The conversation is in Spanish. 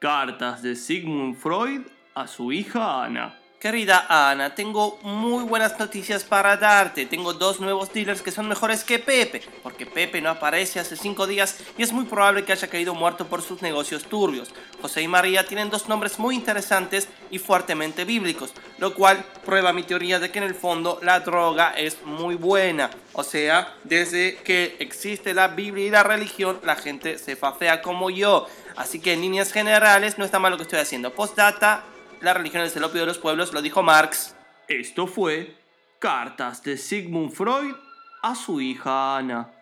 Cartas de Sigmund Freud a su hija Ana. Querida Ana, tengo muy buenas noticias para darte. Tengo dos nuevos dealers que son mejores que Pepe, porque Pepe no aparece hace cinco días y es muy probable que haya caído muerto por sus negocios turbios. José y María tienen dos nombres muy interesantes y fuertemente bíblicos, lo cual prueba mi teoría de que en el fondo la droga es muy buena. O sea, desde que existe la Biblia y la religión, la gente se fafea como yo. Así que en líneas generales no está mal lo que estoy haciendo. Postdata, la religión es el opio de los pueblos, lo dijo Marx. Esto fue Cartas de Sigmund Freud a su hija Ana.